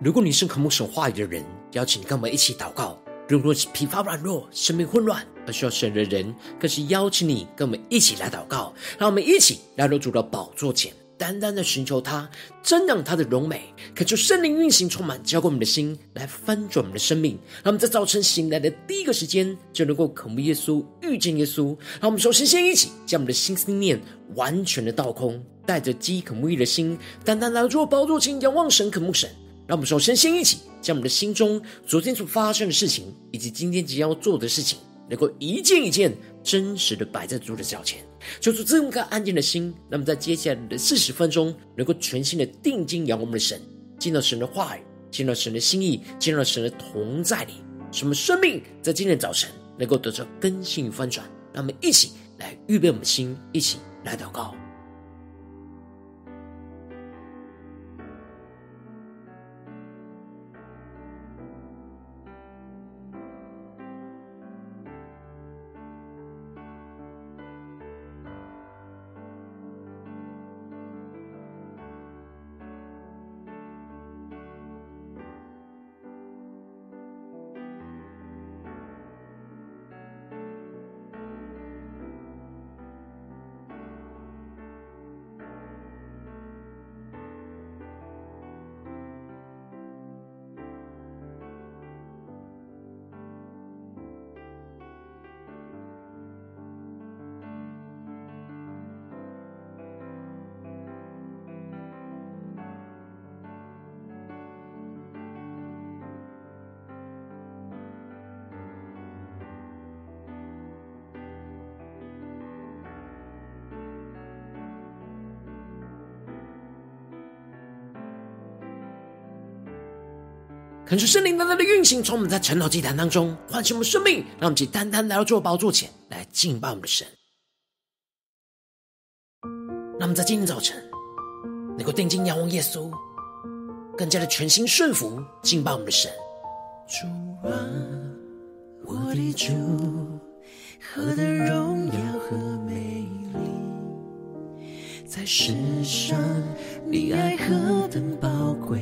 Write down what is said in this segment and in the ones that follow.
如果你是渴慕神话语的人，邀请你跟我们一起祷告；如果是疲乏软弱、生命混乱而需要神的人，更是邀请你跟我们一起来祷告。让我们一起来到主的宝座前，单单的寻求他，瞻仰他的荣美，恳求圣灵运行充满，浇灌我们的心，来翻转我们的生命。让我们在早晨醒来的第一个时间，就能够渴慕耶稣、遇见耶稣。让我们首先先一起将我们的心思念完全的倒空，带着饥渴慕义的心，单单来到主的宝座前，仰望神、渴慕神。让我们首先先一起将我们的心中昨天所发生的事情，以及今天即将要做的事情，能够一件一件真实的摆在主的脚前，求主赐我们个安静的心。那么在接下来的四十分钟，能够全心的定睛仰望我们的神，见到神的话语，见到神的心意，见到神的同在里，使我们生命在今天早晨能够得到更新与翻转。让我们一起来预备我们的心，一起来祷告。恳求圣灵单单的运行，从我们在晨祷祭坛当中唤醒我们生命，让我们去单单来到主的宝座前来敬拜我们的神。让我们在今天早晨能够定睛仰望耶稣，更加的全心顺服敬拜我们的神。主啊，我的主，何等荣耀和美，在世上你爱何等宝贵。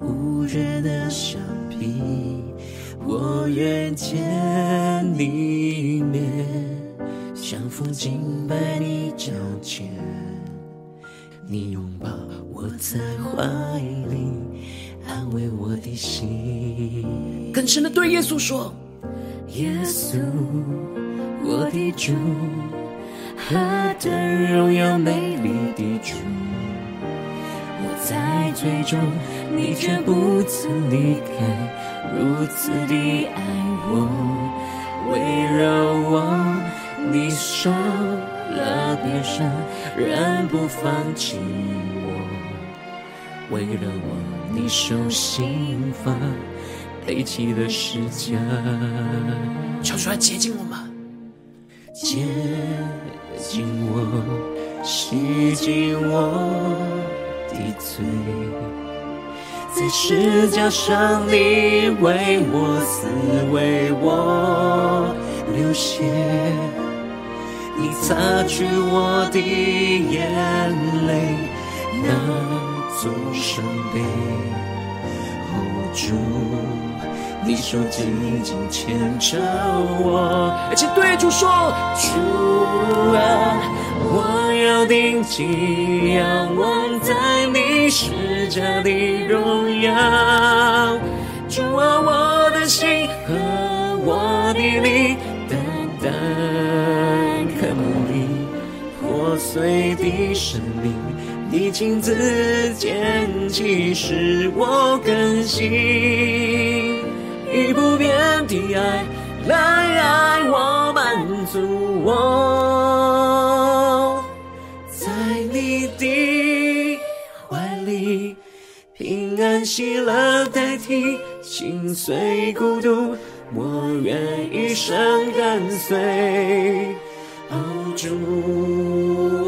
无人能相比，我愿见你面，降服敬拜你脚前，你拥抱我在怀里，安慰我的心。更深的对耶稣说：耶稣，我的主，何等荣耀美丽的主。我在最终，你却不曾离开，如此的爱我，围绕我，你受了鞭伤，仍不放弃我，为了我，你受刑罚，背起了十架，求主来洁净我们，接近我，洗净我。的罪，在十架上你为我死，为我流血，你擦去我的眼泪，那座圣杯，hold 住，你手紧紧牵着我，而且对主说，主啊。我要定睛仰望在你十架的荣耀，主啊，我的心和我的灵，单单渴慕你破碎的生命，你亲自牵起使我更新，以不变的爱来爱我，满足我。在你的怀里，平安喜乐代替心碎孤独，我愿一生跟随。哦，主，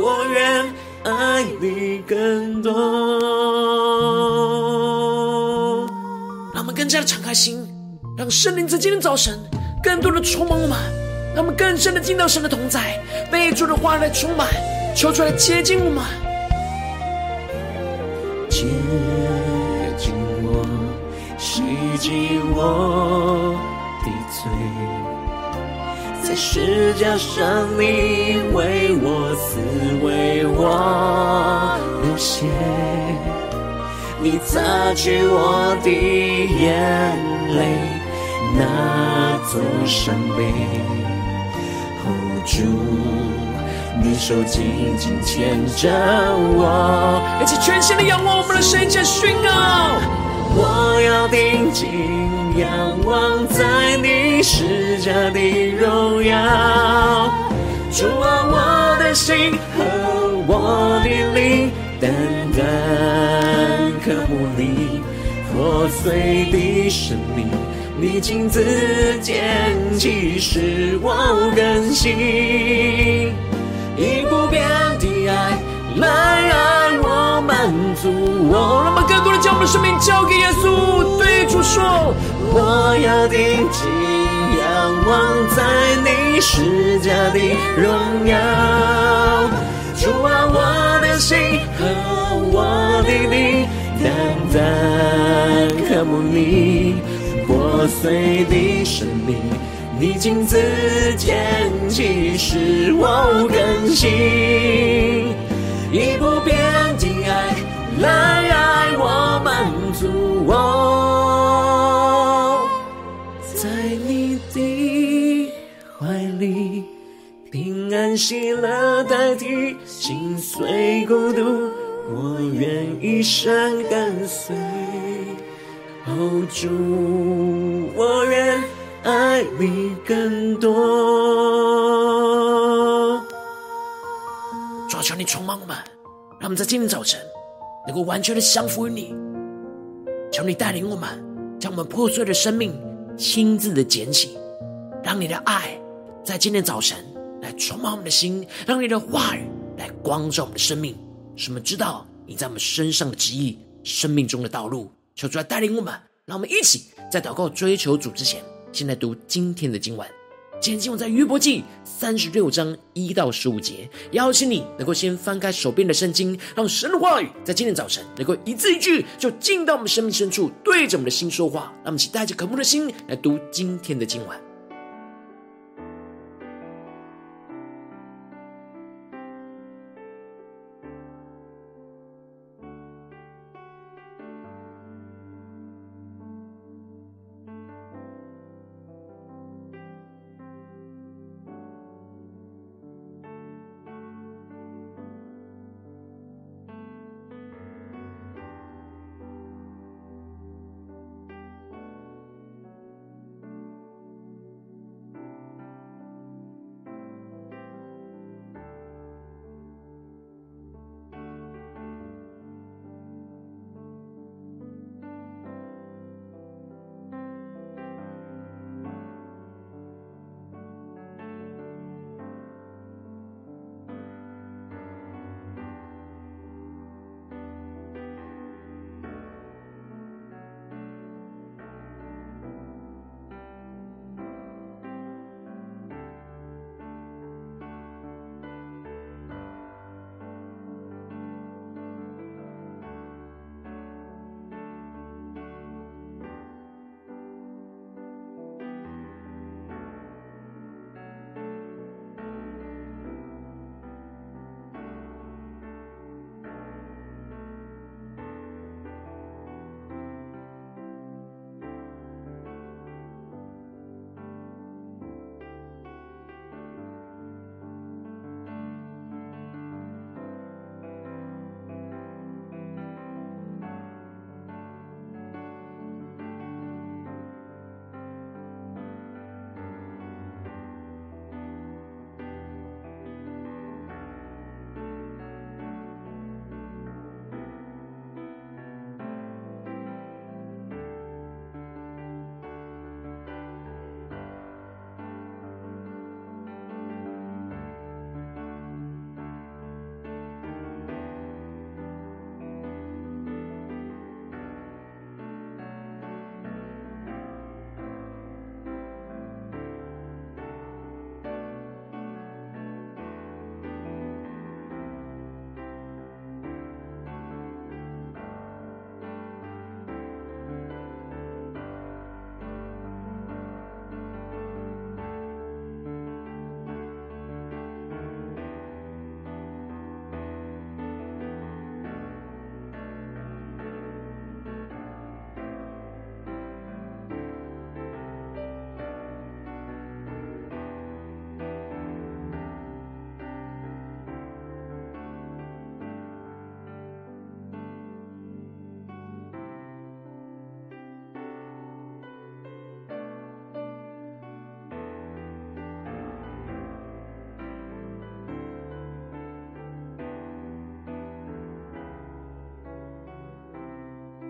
我愿爱你更多。让我们更加的敞开心，让圣灵在今天早晨更多的充满我们，让我们更深的进到神的同在，被主的话来充满，求出来接近我们。尽我的罪。在十架上，你为我死，为我流血，你擦去我的眼泪，那座伤碑。哦，主，你手紧紧牵着我，一起全心的仰望我们的神，将宣告。我要定睛仰望在你十架的荣耀，主啊，我的心和我的灵单单渴慕你破碎的生命，你亲自拣起使我更新，以不变的爱来爱我满足我。让我们更多的将我们的生命交给耶稣，对主说：我要定睛仰望在你施加的荣耀，主啊，我的心和我的灵单单渴慕你破碎的生命，你亲自拣起使我更新，以不变的爱来爱我满足我，在你的怀里，平安喜乐代替心碎孤独，我愿一生跟随。哦，主，我愿爱你更多。主啊，求你充满我们，让我们在今天早晨能够完全的降服于你。求你带领我们，将我们破碎的生命亲自的捡起，让你的爱在今天早晨来充满我们的心，让你的话语来光照我们的生命，使我们知道你在我们身上的旨意、生命中的道路。求主来带领我们，让我们一起在祷告追求主之前，先来读今天的经文。今天经文在约伯记三十六章一到十五节，邀请你能够先翻开手边的圣经，让神的话语在今天早晨能够一字一句就进到我们生命深处，对着我们的心说话。让我们一起带着渴慕的心来读今天的经文。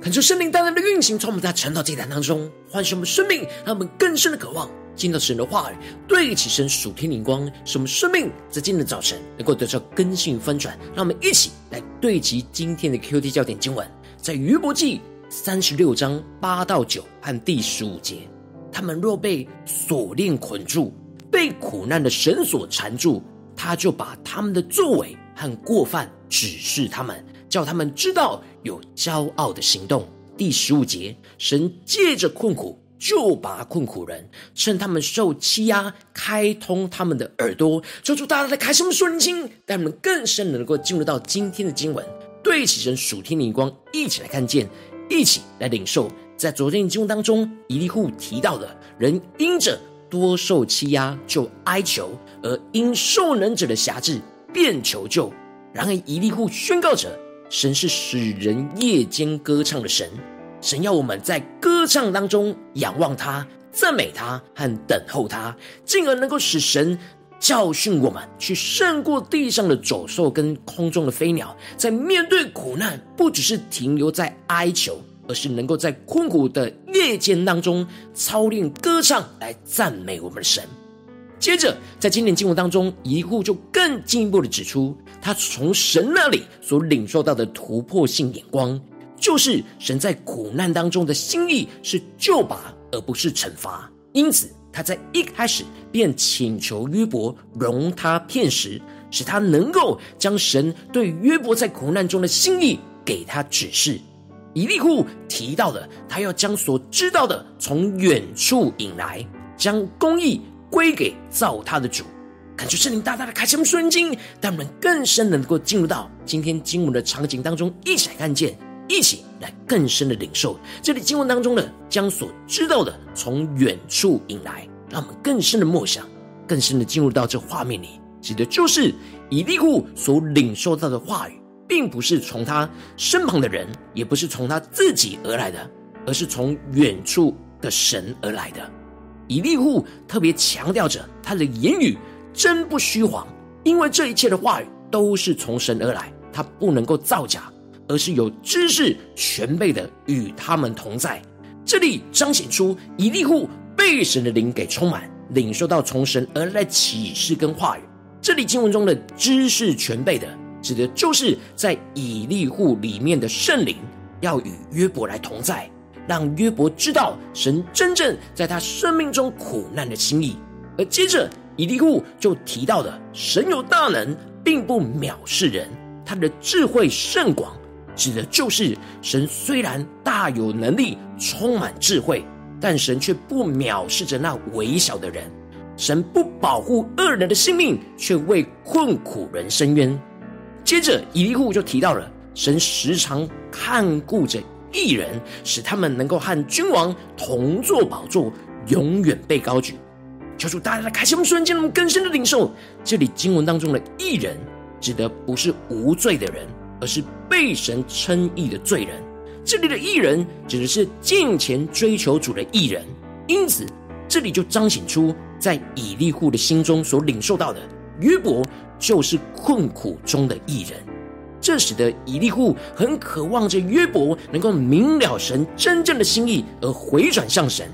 恳求圣灵单单的运行，从我们在晨祷祭坛当中唤醒我们生命，让我们更深的渴望进到神的话语，对齐神属天灵光，使我们生命在今天的早晨能够得到更新翻转。让我们一起来对齐今天的 QT 焦点经文，在约伯记三十六章八到九和第十五节。他们若被锁链捆住，被苦难的绳索缠住，他就把他们的作为和过犯指示他们。叫他们知道有骄傲的行动。第十五节，神借着困苦救拔困苦人，趁他们受欺压，开通他们的耳朵，求主大大的开什么顺经，让我们更深能够进入到今天的经文，对齐神属天的灵光，一起来看见，一起来领受。在昨天的经文当中，以利户提到的人因着多受欺压就哀求，而因受能者的辖制便求救。然而以利户宣告着。神是使人夜间歌唱的神，神要我们在歌唱当中仰望他、赞美他和等候他，进而能够使神教训我们，去胜过地上的走兽跟空中的飞鸟。在面对苦难，不只是停留在哀求，而是能够在困苦的夜间当中操练歌唱来赞美我们的神。接着，在今天经文当中，以利户就更进一步的指出。他从神那里所领受到的突破性眼光，就是神在苦难当中的心意是救拔，而不是惩罚。因此，他在一开始便请求约伯容他片时，使他能够将神对约伯在苦难中的心意给他指示。以利户提到的，他要将所知道的从远处引来，将公义归给造他的主。感谢圣灵大大的开启我们顺经，让我们更深能够进入到今天经文的场景当中，一起来看见，一起来更深的领受这里经文当中的将所知道的从远处引来，让我们更深的默想，更深的进入到这画面里，指的就是以利户所领受到的话语，并不是从他身旁的人，也不是从他自己而来的，而是从远处的神而来的。以利户特别强调着他的言语。真不虚谎，因为这一切的话语都是从神而来，他不能够造假，而是有知识全备的与他们同在。这里彰显出以利户被神的灵给充满，领受到从神而来启示跟话语。这里经文中的知识全备的，指的就是在以利户里面的圣灵要与约伯来同在，让约伯知道神真正在他生命中苦难的心意，而接着。以利户就提到的，神有大能，并不藐视人，他的智慧甚广，指的就是神虽然大有能力，充满智慧，但神却不藐视着那微小的人。神不保护恶人的性命，却为困苦人伸冤。接着，以利户就提到了，神时常看顾着义人，使他们能够和君王同坐宝座，永远被高举。求主大大的开启我们瞬间，我们更深的领受。这里经文当中的义人，指的不是无罪的人，而是被神称义的罪人。这里的义人，指的是敬虔追求主的艺人。因此，这里就彰显出在以利户的心中所领受到的约伯，就是困苦中的艺人。这使得以利户很渴望着约伯能够明了神真正的心意，而回转向神。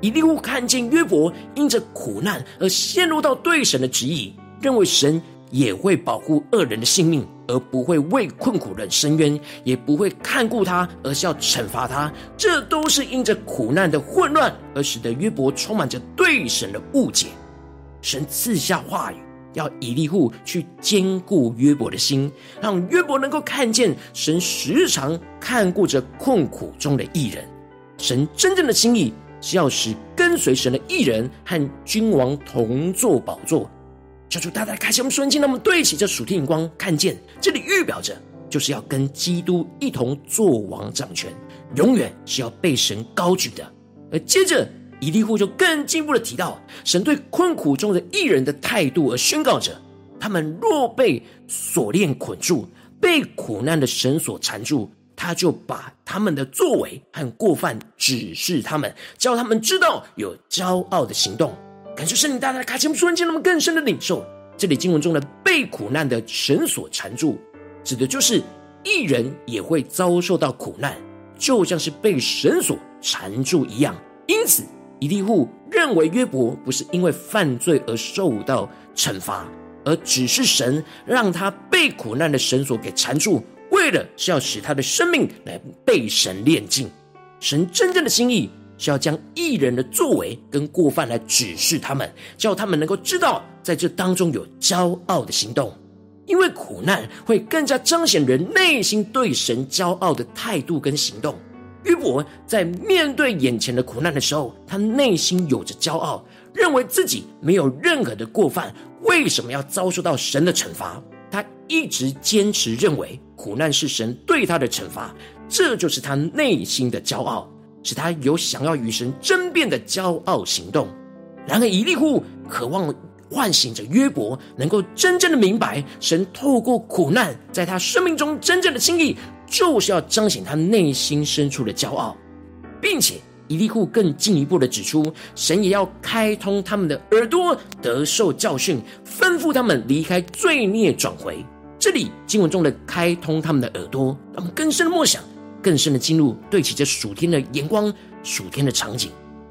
以利户看见约伯因着苦难而陷入到对神的旨意，认为神也会保护恶人的性命，而不会为困苦人伸冤，也不会看顾他，而是要惩罚他。这都是因着苦难的混乱，而使得约伯充满着对神的误解。神赐下话语，要以利户去坚固约伯的心，让约伯能够看见神时常看顾着困苦中的义人，神真正的心意。是要使跟随神的义人和君王同坐宝座，求主大大开启我们瞬间，让我们对齐这属天眼光，看见这里预表着就是要跟基督一同作王掌权，永远是要被神高举的。而接着以利户就更进一步的提到，神对困苦中的艺人的态度，而宣告着：他们若被锁链捆住，被苦难的绳索缠住。他就把他们的作为和过犯指示他们，叫他们知道有骄傲的行动。感谢圣灵大大的开启，我们瞬间那么更深的领受。这里经文中的被苦难的绳索缠住，指的就是艺人也会遭受到苦难，就像是被绳索缠住一样。因此，以利户认为约伯不是因为犯罪而受到惩罚，而只是神让他被苦难的绳索给缠住，为了是要使他的生命来被神炼净。神真正的心意是要将义人的作为跟过犯来指示他们，叫他们能够知道，在这当中有骄傲的行动。因为苦难会更加彰显人内心对神骄傲的态度跟行动。约伯在面对眼前的苦难的时候，他内心有着骄傲，认为自己没有任何的过犯，为什么要遭受到神的惩罚？他一直坚持认为苦难是神对他的惩罚，这就是他内心的骄傲，使他有想要与神争辩的骄傲行动。然而以利户渴望。唤醒着约伯，能够真正的明白神透过苦难在他生命中真正的心意，就是要彰显他内心深处的骄傲，并且以利户更进一步的指出，神也要开通他们的耳朵，得受教训，吩咐他们离开罪孽，转回。这里经文中的开通他们的耳朵，让我们更深的默想，更深的进入，对齐着属天的眼光，属天的场景。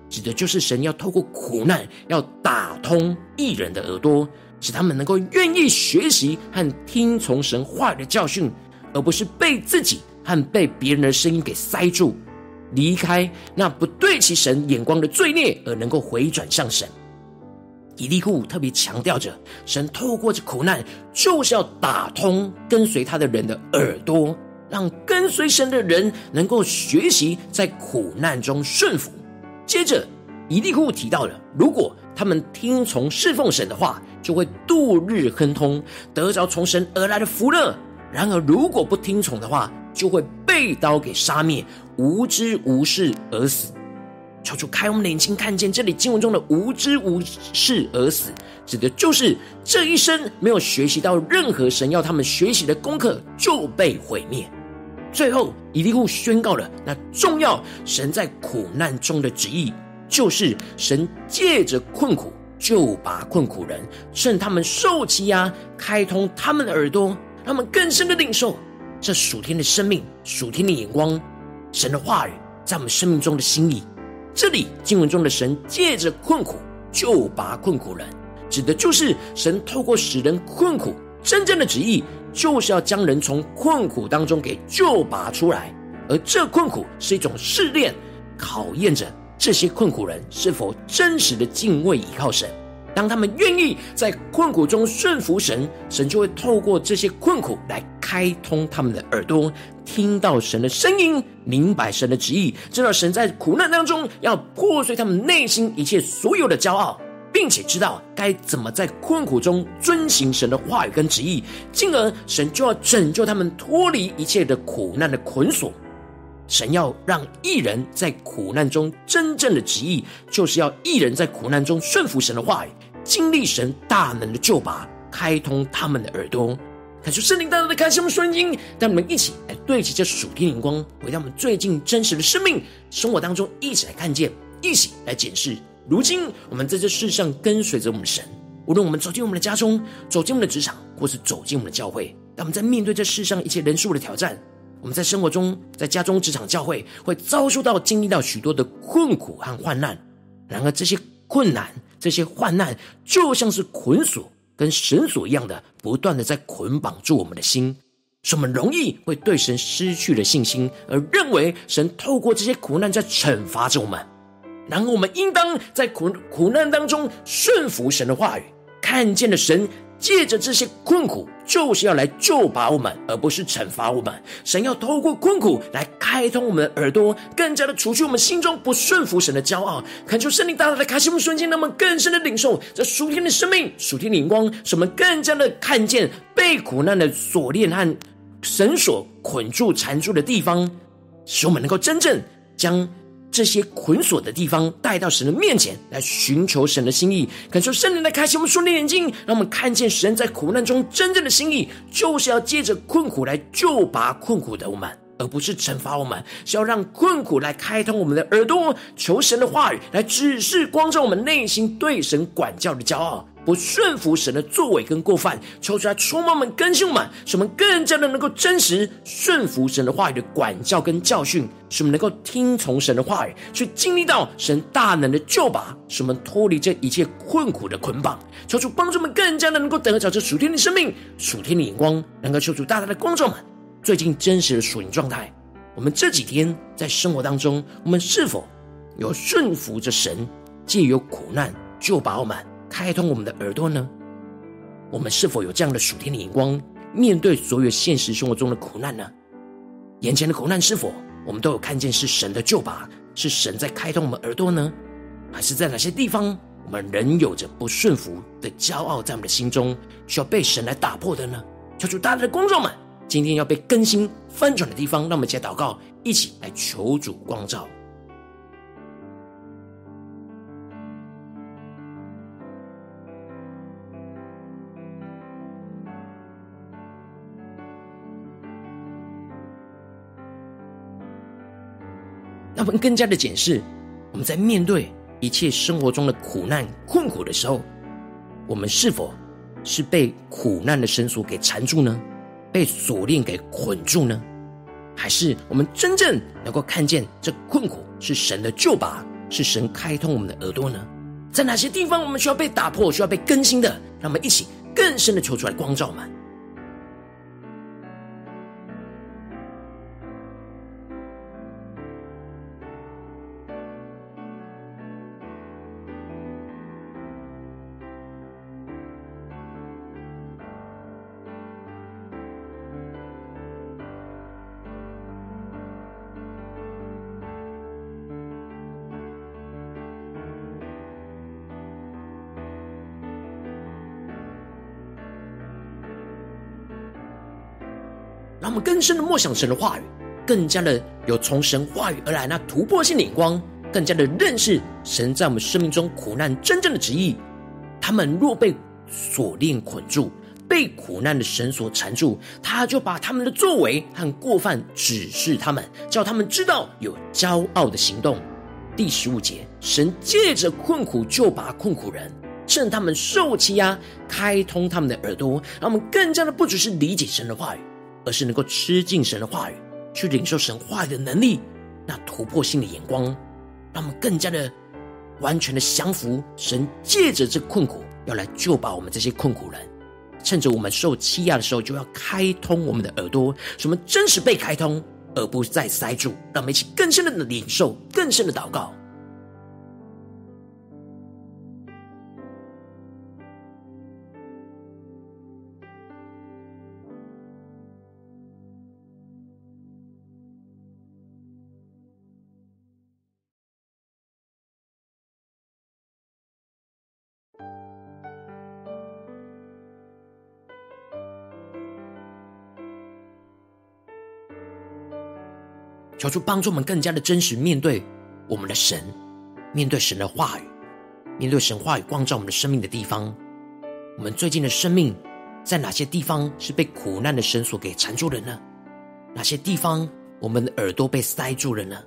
指的就是神要透过苦难，要打通义人的耳朵，使他们能够愿意学习和听从神话语的教训，而不是被自己和被别人的声音给塞住，离开那不对齐神眼光的罪孽，而能够回转向神。以利户特别强调着，神透过这苦难，就是要打通跟随他的人的耳朵，让跟随神的人能够学习在苦难中顺服。接着，以利户提到了，如果他们听从侍奉神的话，就会度日亨通，得着从神而来的福乐；然而，如果不听从的话，就会被刀给杀灭，无知无识而死。求主开我们的眼睛，看见这里经文中的“无知无识而死”，指的就是这一生没有学习到任何神要他们学习的功课，就被毁灭。最后，以利户宣告了那重要神在苦难中的旨意，就是神借着困苦就把困苦人，趁他们受欺压，开通他们的耳朵，让他们更深的领受这属天的生命、属天的眼光、神的话语在我们生命中的心意。这里经文中的神借着困苦救拔困苦人，指的就是神透过使人困苦，真正的旨意。就是要将人从困苦当中给救拔出来，而这困苦是一种试炼，考验着这些困苦人是否真实的敬畏倚靠神。当他们愿意在困苦中顺服神，神就会透过这些困苦来开通他们的耳朵，听到神的声音，明白神的旨意，知道神在苦难当中要破碎他们内心一切所有的骄傲。并且知道该怎么在困苦中遵行神的话语跟旨意，进而神就要拯救他们脱离一切的苦难的捆锁。神要让一人在苦难中真正的旨意，就是要一人在苦难中顺服神的话语，经历神大能的救拔，开通他们的耳朵。看出圣灵大大的开启我们双眼，让我们一起来对齐这属天灵光，回到我们最近真实的生命生活当中，一起来看见，一起来检视。如今，我们在这世上跟随着我们的神，无论我们走进我们的家中，走进我们的职场，或是走进我们的教会，当我们在面对这世上一切人数的挑战，我们在生活中，在家中、职场、教会，会遭受到、经历到许多的困苦和患难。然而，这些困难、这些患难，就像是捆锁跟绳索一样的，不断的在捆绑住我们的心，使我们容易会对神失去了信心，而认为神透过这些苦难在惩罚着我们。然后我们应当在苦苦难当中顺服神的话语，看见了神借着这些困苦，就是要来救拔我们，而不是惩罚我们。神要透过困苦来开通我们的耳朵，更加的除去我们心中不顺服神的骄傲。恳求圣灵大大的开启我们瞬间，让我们更深的领受这属天的生命、属天的灵光，使我们更加的看见被苦难的锁链和绳索捆住、缠住的地方，使我们能够真正将。这些捆锁的地方带到神的面前来寻求神的心意，感受圣灵来开启我们属灵的眼睛，让我们看见神在苦难中真正的心意，就是要借着困苦来救拔困苦的我们，而不是惩罚我们，是要让困苦来开通我们的耳朵，求神的话语来指示光照我们内心对神管教的骄傲，不顺服神的作为跟过犯，求出来充满们、更新我们，使我们更加的能够真实顺服神的话语的管教跟教训，使我们能够听从神的话语，去经历到神大能的救拔，使我们脱离这一切困苦的捆绑。求主帮助我们更加的能够得着这属天的生命、属天的眼光，能够求主大大的光照们最近真实的属灵状态。我们这几天在生活当中，我们是否有顺服着神，借由苦难救拔我们？开通我们的耳朵呢？我们是否有这样的属天的眼光，面对所有现实生活中的苦难呢？眼前的苦难是否我们都有看见是神的救拔，是神在开通我们耳朵呢？还是在哪些地方我们仍有着不顺服的骄傲在我们的心中，需要被神来打破的呢？求主大大的光照们，今天要被更新翻转的地方，让我们一起祷告，一起来求主光照。他们更加的检视，我们在面对一切生活中的苦难困苦的时候，我们是否是被苦难的绳索给缠住呢？被锁链给捆住呢？还是我们真正能够看见这困苦是神的救拔，是神开通我们的耳朵呢？在哪些地方我们需要被打破，需要被更新的？让我们一起更深的求出来光照们。更深的默想神的话语，更加的有从神话语而来那突破性的眼光，更加的认识神在我们生命中苦难真正的旨意。他们若被锁链捆住，被苦难的绳索缠住，他就把他们的作为和过犯指示他们，叫他们知道有骄傲的行动。第十五节，神借着困苦救拔困苦人，趁他们受欺压，开通他们的耳朵，让我们更加的不只是理解神的话语。而是能够吃进神的话语，去领受神话语的能力，那突破性的眼光，让我们更加的完全的降服神，借着这困苦要来救拔我们这些困苦人，趁着我们受欺压的时候，就要开通我们的耳朵，使我们真实被开通，而不再塞住。让我们一起更深的领受，更深的祷告。求主帮助我们更加的真实面对我们的神，面对神的话语，面对神话语光照我们的生命的地方。我们最近的生命在哪些地方是被苦难的绳索给缠住了呢？哪些地方我们的耳朵被塞住了呢？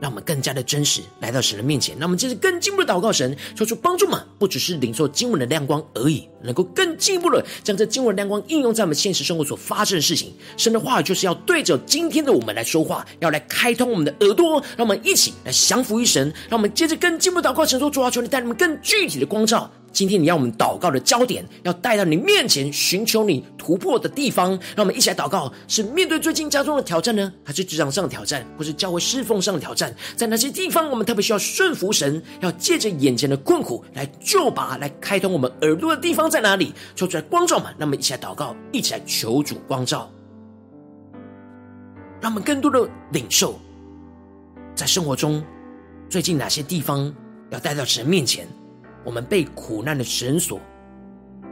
让我们更加的真实来到神的面前，让我们接着更进一步的祷告神，求主帮助嘛，不只是领受经文的亮光而已，能够更进一步的将这经文的亮光应用在我们现实生活所发生的事情。神的话语就是要对着今天的我们来说话，要来开通我们的耳朵，让我们一起来降服于神。让我们接着更进一步祷告神说，主啊，求你带你们更具体的光照。今天你要我们祷告的焦点，要带到你面前，寻求你突破的地方。让我们一起来祷告：是面对最近家中的挑战呢，还是职场上的挑战，或是教会侍奉上的挑战？在哪些地方，我们特别需要顺服神，要借着眼前的困苦来救拔，来开通我们耳朵的地方在哪里？说出来光照嘛！让我们一起来祷告，一起来求主光照，让我们更多的领受，在生活中最近哪些地方要带到神面前。我们被苦难的绳索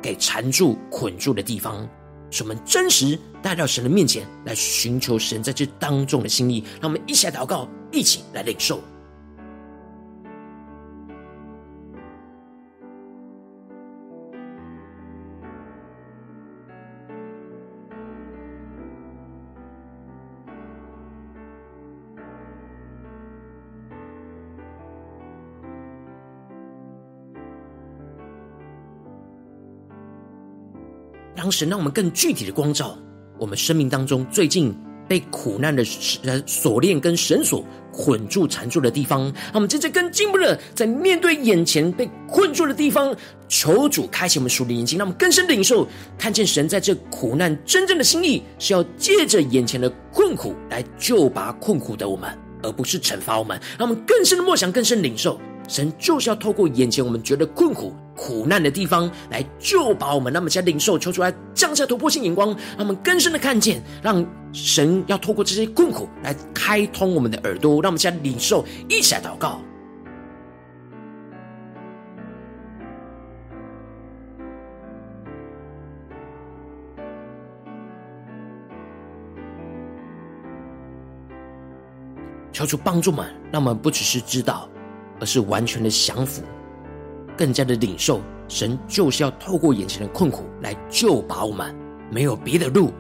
给缠住、捆住的地方，是我们真实带到神的面前来寻求神在这当中的心意。让我们一起来祷告，一起来领受。让神让我们更具体的光照我们生命当中最近被苦难的呃锁链跟绳索捆住缠住的地方。让我们接着更进步的，在面对眼前被困住的地方，求主开启我们属灵眼睛，让我们更深的领受，看见神在这苦难真正的心意，是要借着眼前的困苦来救拔困苦的我们，而不是惩罚我们。让我们更深的默想，更深的领受。神就是要透过眼前我们觉得困苦、苦难的地方来救把我们，那么将领受求出来降下突破性眼光，让我们更深的看见，让神要透过这些困苦来开通我们的耳朵，让我们将领受一起来祷告，求主帮助们，让我们不只是知道。而是完全的降服，更加的领受。神就是要透过眼前的困苦来救拔我们，没有别的路。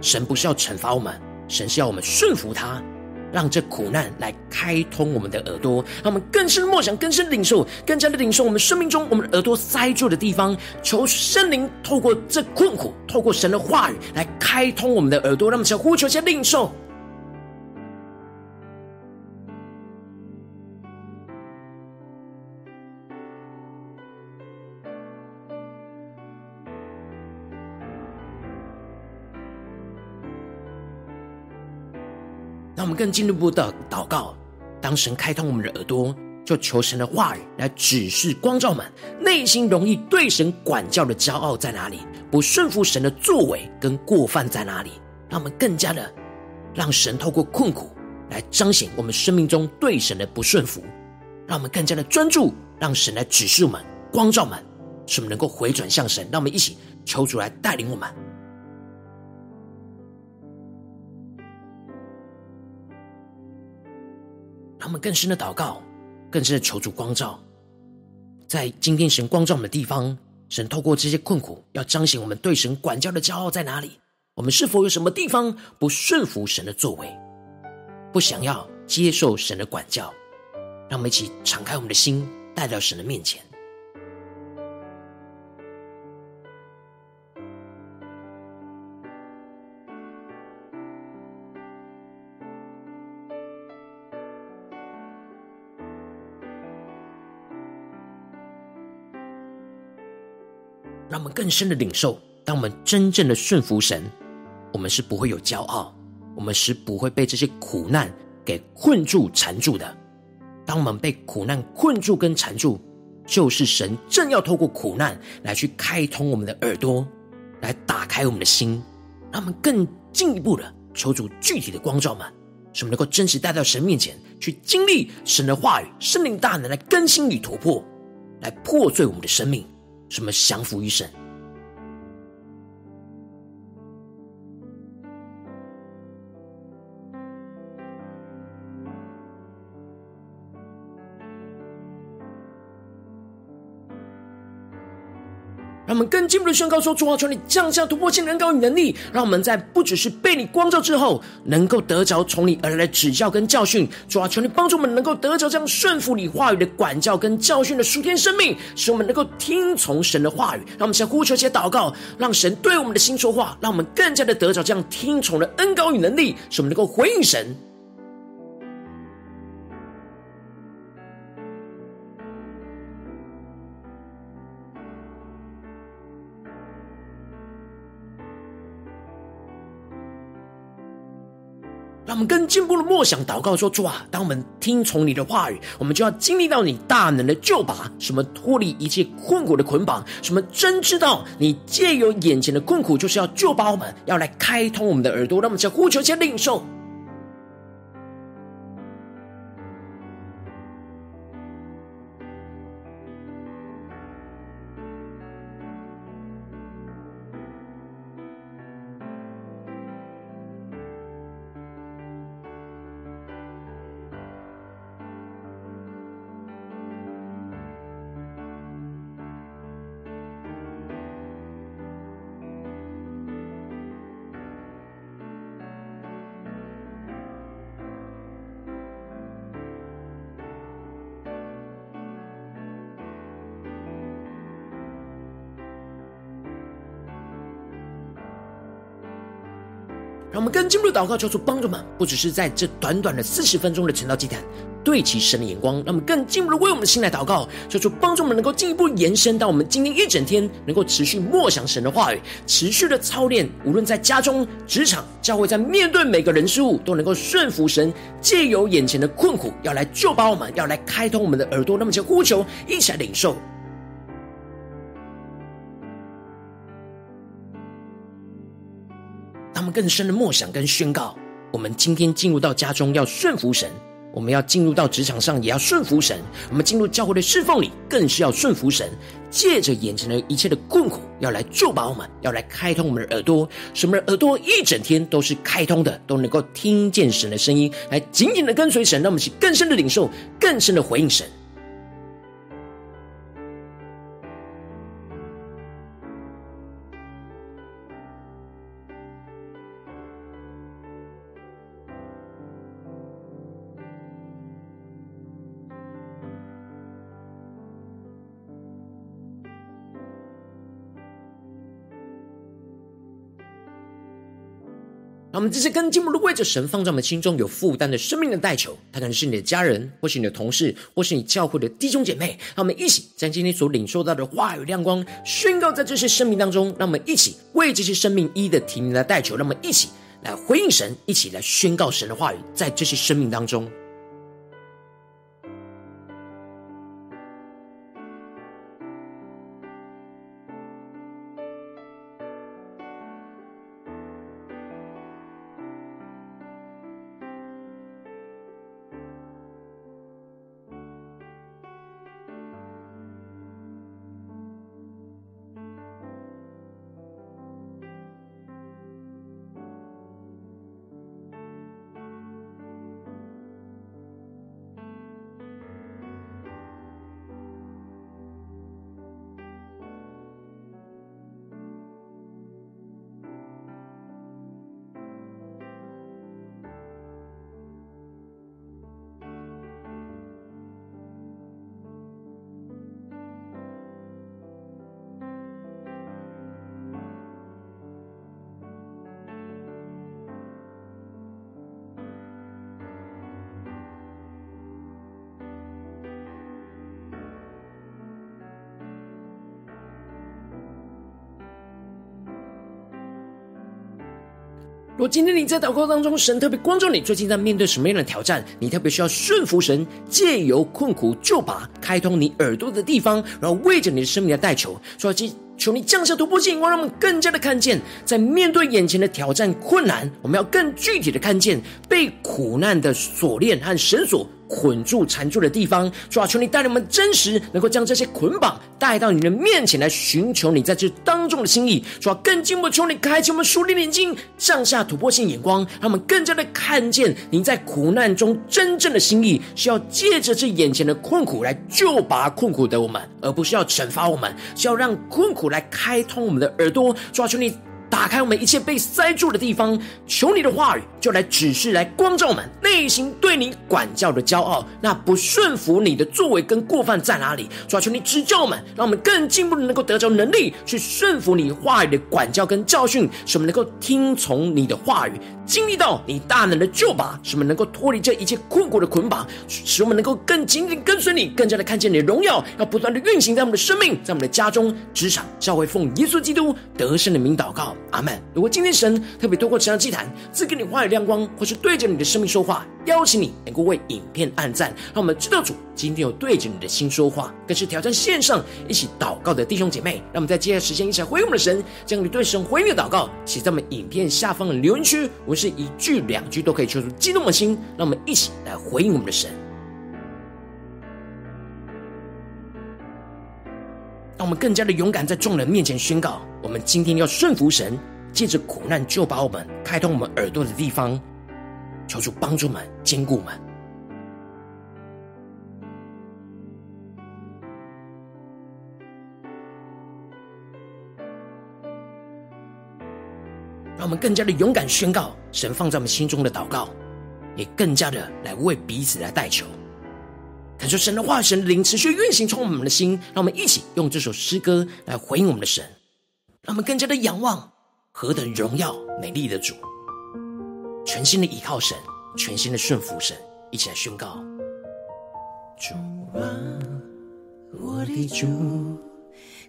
神不是要惩罚我们，神是要我们顺服他，让这苦难来开通我们的耳朵，让我们更深默想、更深领受、更加的领受我们生命中我们耳朵塞住的地方。求圣灵透过这困苦，透过神的话语来开通我们的耳朵，让我们想呼求、先领受。们更进一步的祷告，当神开通我们的耳朵，就求神的话语来指示光照们内心容易对神管教的骄傲在哪里，不顺服神的作为跟过犯在哪里。让我们更加的让神透过困苦来彰显我们生命中对神的不顺服，让我们更加的专注，让神来指示我们光照们，使我们能够回转向神。让我们一起求主来带领我们。他们更深的祷告，更深的求主光照，在今天神光照我们的地方，神透过这些困苦，要彰显我们对神管教的骄傲在哪里？我们是否有什么地方不顺服神的作为，不想要接受神的管教？让我们一起敞开我们的心，带到神的面前。更深的领受，当我们真正的顺服神，我们是不会有骄傲，我们是不会被这些苦难给困住、缠住的。当我们被苦难困住跟缠住，就是神正要透过苦难来去开通我们的耳朵，来打开我们的心，让我们更进一步的求主具体的光照们，使我们能够真实带到神面前去经历神的话语、圣灵大能来更新与突破，来破碎我们的生命。什么降服于神？进一步的宣告说：“主啊，求你降下突破性人高与能力，让我们在不只是被你光照之后，能够得着从你而来的指教跟教训。主啊，求你帮助我们能够得着这样顺服你话语的管教跟教训的属天生命，使我们能够听从神的话语。让我们先呼求、且祷告，让神对我们的心说话，让我们更加的得着这样听从的恩高与能力，使我们能够回应神。”们更进步的梦想祷告说：主啊，当我们听从你的话语，我们就要经历到你大能的救拔，什么脱离一切困苦的捆绑，什么真知道你借由眼前的困苦，就是要救拔我们，要来开通我们的耳朵，让我们在呼求，先领受。让我们更进一步的祷告，求主帮助们，不只是在这短短的四十分钟的晨祷祭坛，对齐神的眼光，让我们更进一步的为我们的心来祷告，求主帮助我们能够进一步延伸到我们今天一整天，能够持续默想神的话语，持续的操练，无论在家中、职场、教会，在面对每个人事物，都能够顺服神，借由眼前的困苦，要来救拔我们，要来开通我们的耳朵，那么就呼求，一起来领受。更深的默想跟宣告：我们今天进入到家中要顺服神；我们要进入到职场上也要顺服神；我们进入教会的侍奉里更是要顺服神。借着眼前的一切的困苦，要来救拔我们，要来开通我们的耳朵，使我们的耳朵一整天都是开通的，都能够听见神的声音，来紧紧的跟随神。让我们去更深的领受，更深的回应神。们这些跟进步的为着神放在我们心中有负担的生命的代求，他可能是你的家人，或是你的同事，或是你教会的弟兄姐妹。让我们一起将今天所领受到的话语亮光宣告在这些生命当中。让我们一起为这些生命一一的提名来代求。让我们一起来回应神，一起来宣告神的话语在这些生命当中。如果今天你在祷告当中，神特别关照你，最近在面对什么样的挑战？你特别需要顺服神，借由困苦就把，开通你耳朵的地方，然后为着你的生命来代求，说求你降下突破性光，让我们更加的看见，在面对眼前的挑战困难，我们要更具体的看见被苦难的锁链和绳索捆住、缠住的地方，主啊，求你带领我们真实，能够将这些捆绑带到你的面前来，寻求你在这当中的心意。主啊，更进一步求你开启我们属灵的眼睛，降下突破性眼光，让我们更加的看见你在苦难中真正的心意，是要借着这眼前的困苦来救拔困苦的我们，而不是要惩罚我们，是要让困苦来开通我们的耳朵。主啊，求你。打开我们一切被塞住的地方，求你的话语就来指示、来光照我们内心对你管教的骄傲，那不顺服你的作为跟过犯在哪里？主啊，求你指教我们，让我们更进步的能够得着能力去顺服你话语的管教跟教训，使我们能够听从你的话语，经历到你大能的救拔，使我们能够脱离这一切困苦的捆绑，使我们能够更紧紧跟随你，更加的看见你的荣耀，要不断的运行在我们的生命，在我们的家中、职场、教会，奉耶稣基督得胜的名祷告。阿门。如果今天神特别透过这场祭坛赐给你话语亮光，或是对着你的生命说话，邀请你能够为影片按赞，让我们知道主今天有对着你的心说话，更是挑战线上一起祷告的弟兄姐妹。让我们在接下来时间一起来回应我们的神，将你对神回应的祷告写在我们影片下方的留言区，无论是一句两句都可以说出激动的心。让我们一起来回应我们的神。让我们更加的勇敢，在众人面前宣告：我们今天要顺服神，借着苦难就把我们，开通我们耳朵的地方，求主帮助们，坚固们。让我们更加的勇敢宣告神放在我们心中的祷告，也更加的来为彼此来代求。感受神的话，神灵持续运行，充满我们的心。让我们一起用这首诗歌来回应我们的神，让我们更加的仰望何等荣耀美丽的主。全心的依靠神，全心的顺服神，一起来宣告：主啊，我的主，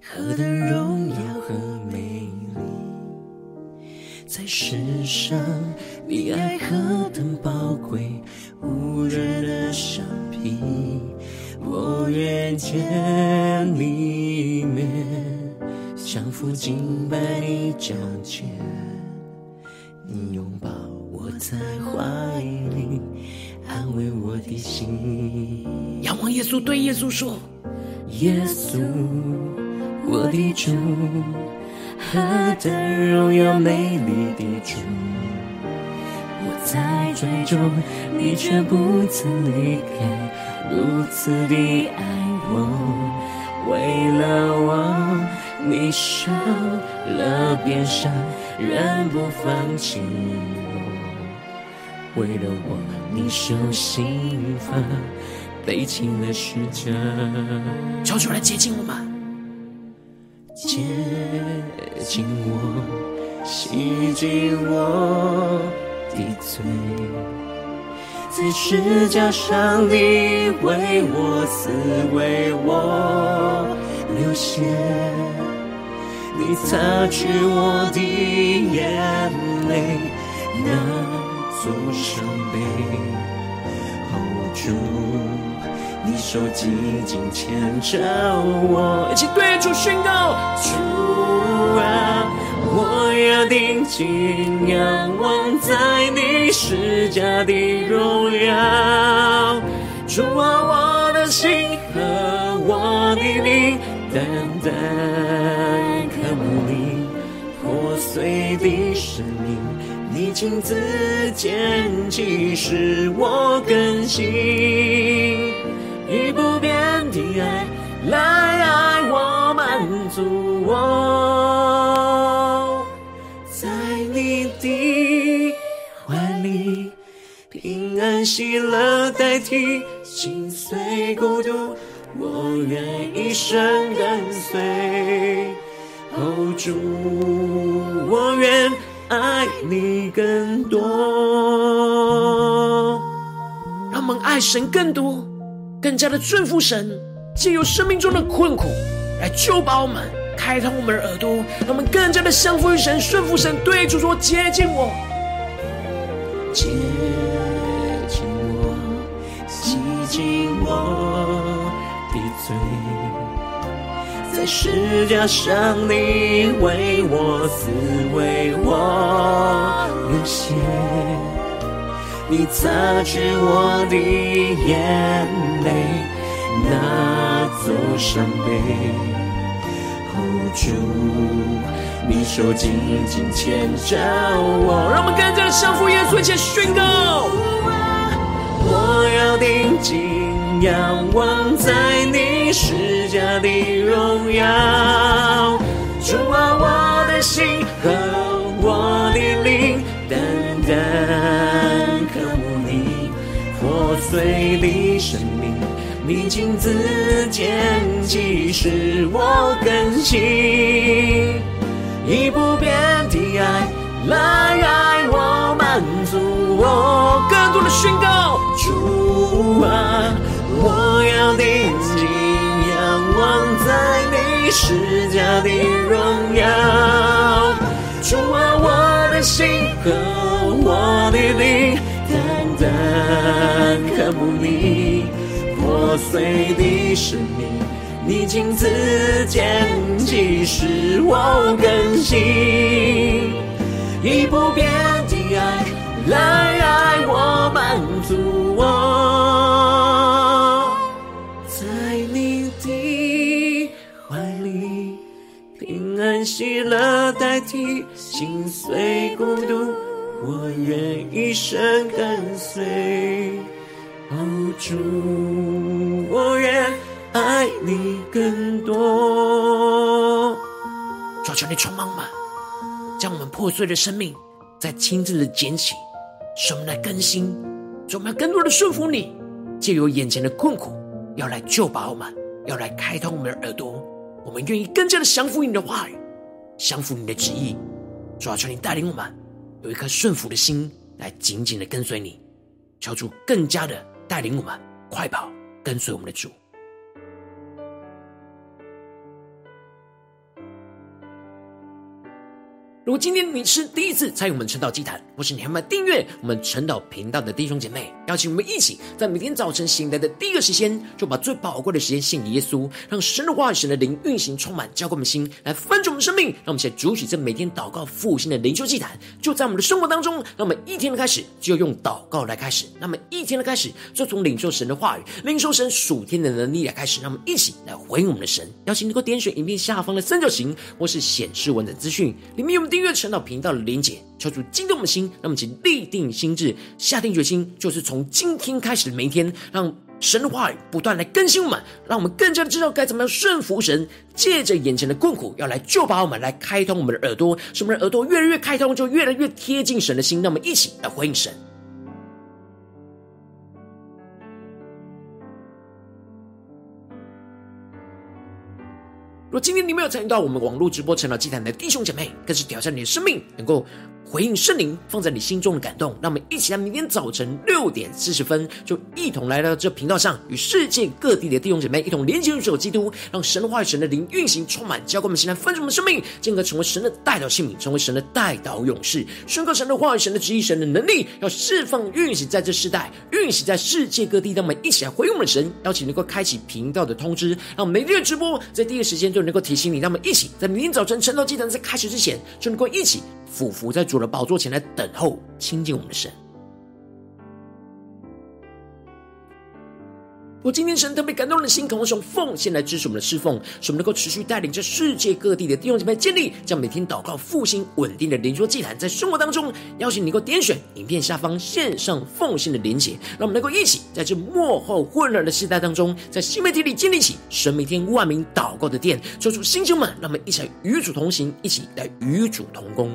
何等荣耀和美丽，在世上你爱何等宝贵，无人的相比，我愿见你面，降服敬拜你脚前，你拥抱我在怀里，安慰我的心。仰望耶稣，对耶稣说：耶稣，我的主，何等荣耀美丽的主，在追逐，你却不曾离开，如此的爱我，为了我，你受了鞭伤，仍不放弃我，为了我，你受刑罚。背起了十架，求主来接近我们，接近我，洗净我的罪，在十架上你为我死，为我流血，你擦去我的眼泪，那座伤悲，哦，主。你手紧紧牵着我，一起对主宣告：主啊，我要定睛仰望在你施加的荣耀。主啊，我的心和我的灵，单单渴慕你破碎的生命，你亲自捡起，使我更新。以不变的爱来爱我，满足我，平安喜乐代替心碎孤独，我愿一生跟随。哦，主，我愿爱你更多，让我们爱神更多。更加的顺服神，借由生命中的困苦来救拔我们，开通我们的耳朵，让我们更加的降服于神，顺服神。对主说：“接近我，接罪，在十架上你为我死，为我流血。”你擦去我的眼泪，那座伤悲。哦，主，你手紧紧牵着我，让我们更加的降服耶稣，一起宣告。我要定睛仰望在你十架的荣耀，主啊，我的心和我的灵，单单。破碎的生命，你亲自捡起，使我更新。以不变的爱来爱我，满足我。更多的宣告，主啊，我要定睛望在你十架的荣耀。主啊，我的心和我的灵。单单渴慕你破碎的生命，你亲自捡起，使我更新。以不变的爱来爱我，满足代替心碎孤独。我愿一生跟随，哦，主，我愿爱你更多。求求你充满吧，将我们破碎的生命再亲自的捡起，使我们来更新，使我们更多的顺服你，借由眼前的困苦，要来救拔我们，要来开通我们的耳朵。我们愿意更加的降服你的话语，降服你的旨意。主啊，求你带领我们。有一颗顺服的心，来紧紧的跟随你，求主更加的带领我们快跑，跟随我们的主。如果今天你是第一次参与我们晨祷祭坛，或是你还没订阅我们晨祷频道的弟兄姐妹，邀请我们一起在每天早晨醒来的第一个时间，就把最宝贵的时间献给耶稣，让神的话语、神的灵运行充满，浇灌我们心，来翻转我们的生命。让我们一起来主起这每天祷告复兴的灵修祭坛，就在我们的生活当中。让我们一天的开始就用祷告来开始，那么一天的开始就从领受神的话语、领受神属天的能力来开始。让我们一起来回应我们的神。邀请你能够点选影片下方的三角形，或是显示文的资讯，里面有我们订阅晨祷频道的连接，求主激动我们的心，让我们请立定心智，下定决心，就是从今天开始的每一天，让神的话语不断来更新我们，让我们更加知道该怎么样顺服神，借着眼前的困苦，要来救拔我们，来开通我们的耳朵，使我们的耳朵越来越开通，就越来越贴近神的心。那我们一起来回应神。若今天你没有参与到我们网络直播晨祷祭坛的弟兄姐妹，更是挑战你的生命，能够回应圣灵放在你心中的感动。让我们一起来，明天早晨六点四十分，就一同来到这频道上，与世界各地的弟兄姐妹一同连接入手基督，让神的话语、神的灵运行充满，浇灌我们现在分盛我们的生命，进而成为神的代祷性命，成为神的代祷勇士，宣告神的话语、神的旨意、神的能力，要释放运行在这世代，运行在世界各地。让我们一起来回应我们的神，邀请能够开启频道的通知，让每日直播在第一时间就能够提醒你，让我们一起在明天早晨晨祷祭坛在开始之前，就能够一起俯伏在主的宝座前来等候亲近我们的神。我今天神特别感动的心，渴望用奉献来支持我们的侍奉，使我们能够持续带领着世界各地的弟兄姐妹建立，将每天祷告复兴稳定的灵修祭坛，在生活当中邀请你能够点选影片下方线上奉献的连结，让我们能够一起在这末后混乱的时代当中，在新媒体里建立起神每天万名祷告的殿，抽出弟兄们，让我们一起来与主同行，一起来与主同工。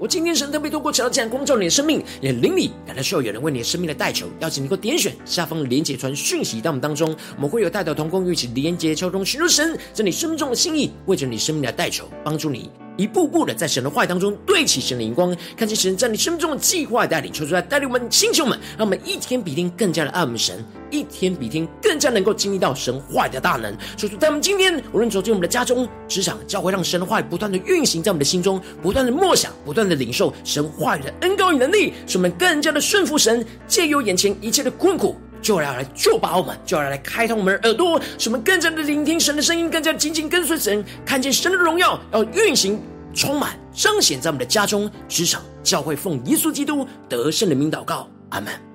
我今天神特别透过桥这样光照你的生命，也灵里感到需要有人为你的生命的代求，邀请你给我点选下方连结传讯息到我们当中，我们会有代表同工一起连结交通寻求神在你生命中的心意，为着你生命的代求，帮助你。一步步的在神的话语当中对齐神的荧光，看见神在你生命中的计划带领，求出来带领我们星球们，让我们一天比一天更加的爱我们神，一天比一天更加能够经历到神话的大能。求主在我们今天无论走进我们的家中、职场、教会，让神的话语不断的运行在我们的心中，不断的默想，不断的领受神话语的恩膏与能力，使我们更加的顺服神，借由眼前一切的困苦。就要来救拔我们，就要来开通我们的耳朵，使我们更加的聆听神的声音，更加紧紧跟随神，看见神的荣耀要运行、充满、彰显在我们的家中、职场、教会，奉耶稣基督得胜的名祷告，阿门。